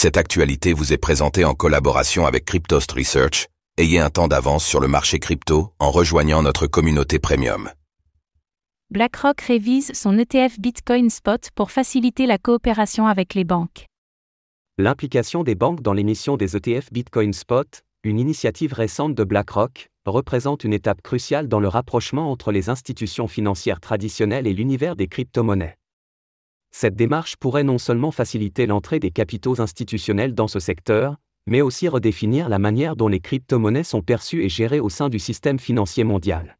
Cette actualité vous est présentée en collaboration avec Cryptost Research. Ayez un temps d'avance sur le marché crypto en rejoignant notre communauté premium. BlackRock révise son ETF Bitcoin Spot pour faciliter la coopération avec les banques. L'implication des banques dans l'émission des ETF Bitcoin Spot, une initiative récente de BlackRock, représente une étape cruciale dans le rapprochement entre les institutions financières traditionnelles et l'univers des crypto-monnaies. Cette démarche pourrait non seulement faciliter l'entrée des capitaux institutionnels dans ce secteur, mais aussi redéfinir la manière dont les crypto-monnaies sont perçues et gérées au sein du système financier mondial.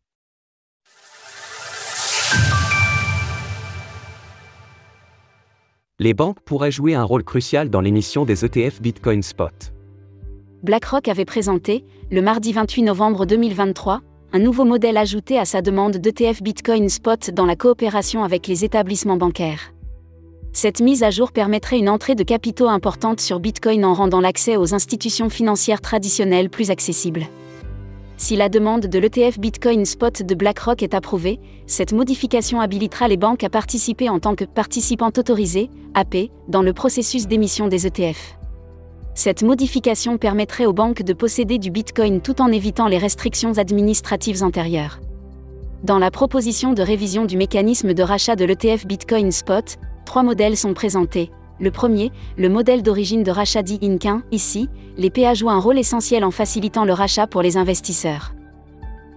Les banques pourraient jouer un rôle crucial dans l'émission des ETF Bitcoin Spot. BlackRock avait présenté, le mardi 28 novembre 2023, un nouveau modèle ajouté à sa demande d'ETF Bitcoin Spot dans la coopération avec les établissements bancaires. Cette mise à jour permettrait une entrée de capitaux importante sur Bitcoin en rendant l'accès aux institutions financières traditionnelles plus accessible. Si la demande de l'ETF Bitcoin Spot de BlackRock est approuvée, cette modification habilitera les banques à participer en tant que participantes autorisées, AP, dans le processus d'émission des ETF. Cette modification permettrait aux banques de posséder du Bitcoin tout en évitant les restrictions administratives antérieures. Dans la proposition de révision du mécanisme de rachat de l'ETF Bitcoin Spot, trois modèles sont présentés. Le premier, le modèle d'origine de rachat dit INCIN, ici, les PA jouent un rôle essentiel en facilitant le rachat pour les investisseurs.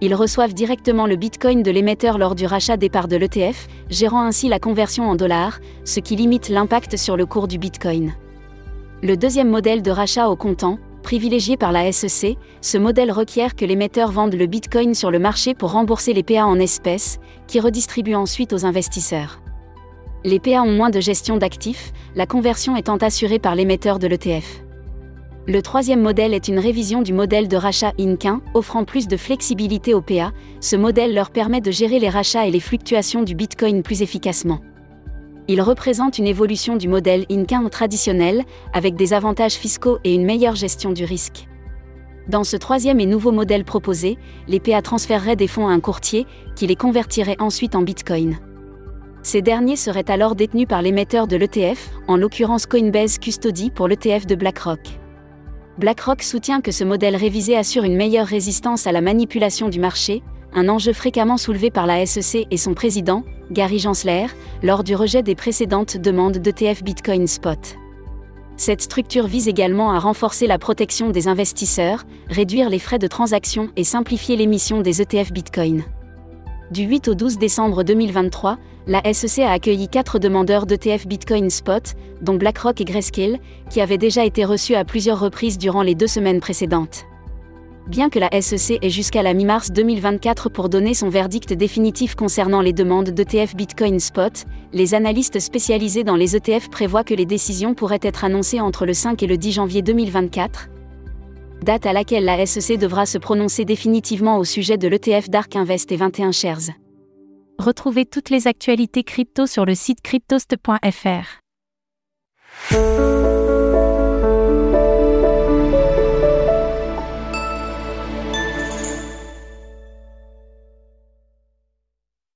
Ils reçoivent directement le Bitcoin de l'émetteur lors du rachat des parts de l'ETF, gérant ainsi la conversion en dollars, ce qui limite l'impact sur le cours du Bitcoin. Le deuxième modèle de rachat au comptant, privilégié par la SEC, ce modèle requiert que l'émetteur vende le Bitcoin sur le marché pour rembourser les PA en espèces, qui redistribuent ensuite aux investisseurs. Les PA ont moins de gestion d'actifs, la conversion étant assurée par l'émetteur de l'ETF. Le troisième modèle est une révision du modèle de rachat INCIN, offrant plus de flexibilité aux PA. Ce modèle leur permet de gérer les rachats et les fluctuations du Bitcoin plus efficacement. Il représente une évolution du modèle INCIN traditionnel, avec des avantages fiscaux et une meilleure gestion du risque. Dans ce troisième et nouveau modèle proposé, les PA transféreraient des fonds à un courtier, qui les convertirait ensuite en Bitcoin. Ces derniers seraient alors détenus par l'émetteur de l'ETF, en l'occurrence Coinbase Custody pour l'ETF de BlackRock. BlackRock soutient que ce modèle révisé assure une meilleure résistance à la manipulation du marché, un enjeu fréquemment soulevé par la SEC et son président, Gary Gensler, lors du rejet des précédentes demandes d'ETF Bitcoin Spot. Cette structure vise également à renforcer la protection des investisseurs, réduire les frais de transaction et simplifier l'émission des ETF Bitcoin. Du 8 au 12 décembre 2023, la SEC a accueilli quatre demandeurs d'ETF Bitcoin Spot, dont BlackRock et Grayscale, qui avaient déjà été reçus à plusieurs reprises durant les deux semaines précédentes. Bien que la SEC ait jusqu'à la mi-mars 2024 pour donner son verdict définitif concernant les demandes d'ETF Bitcoin Spot, les analystes spécialisés dans les ETF prévoient que les décisions pourraient être annoncées entre le 5 et le 10 janvier 2024, date à laquelle la SEC devra se prononcer définitivement au sujet de l'ETF Dark Invest et 21 Shares. Retrouvez toutes les actualités crypto sur le site cryptost.fr.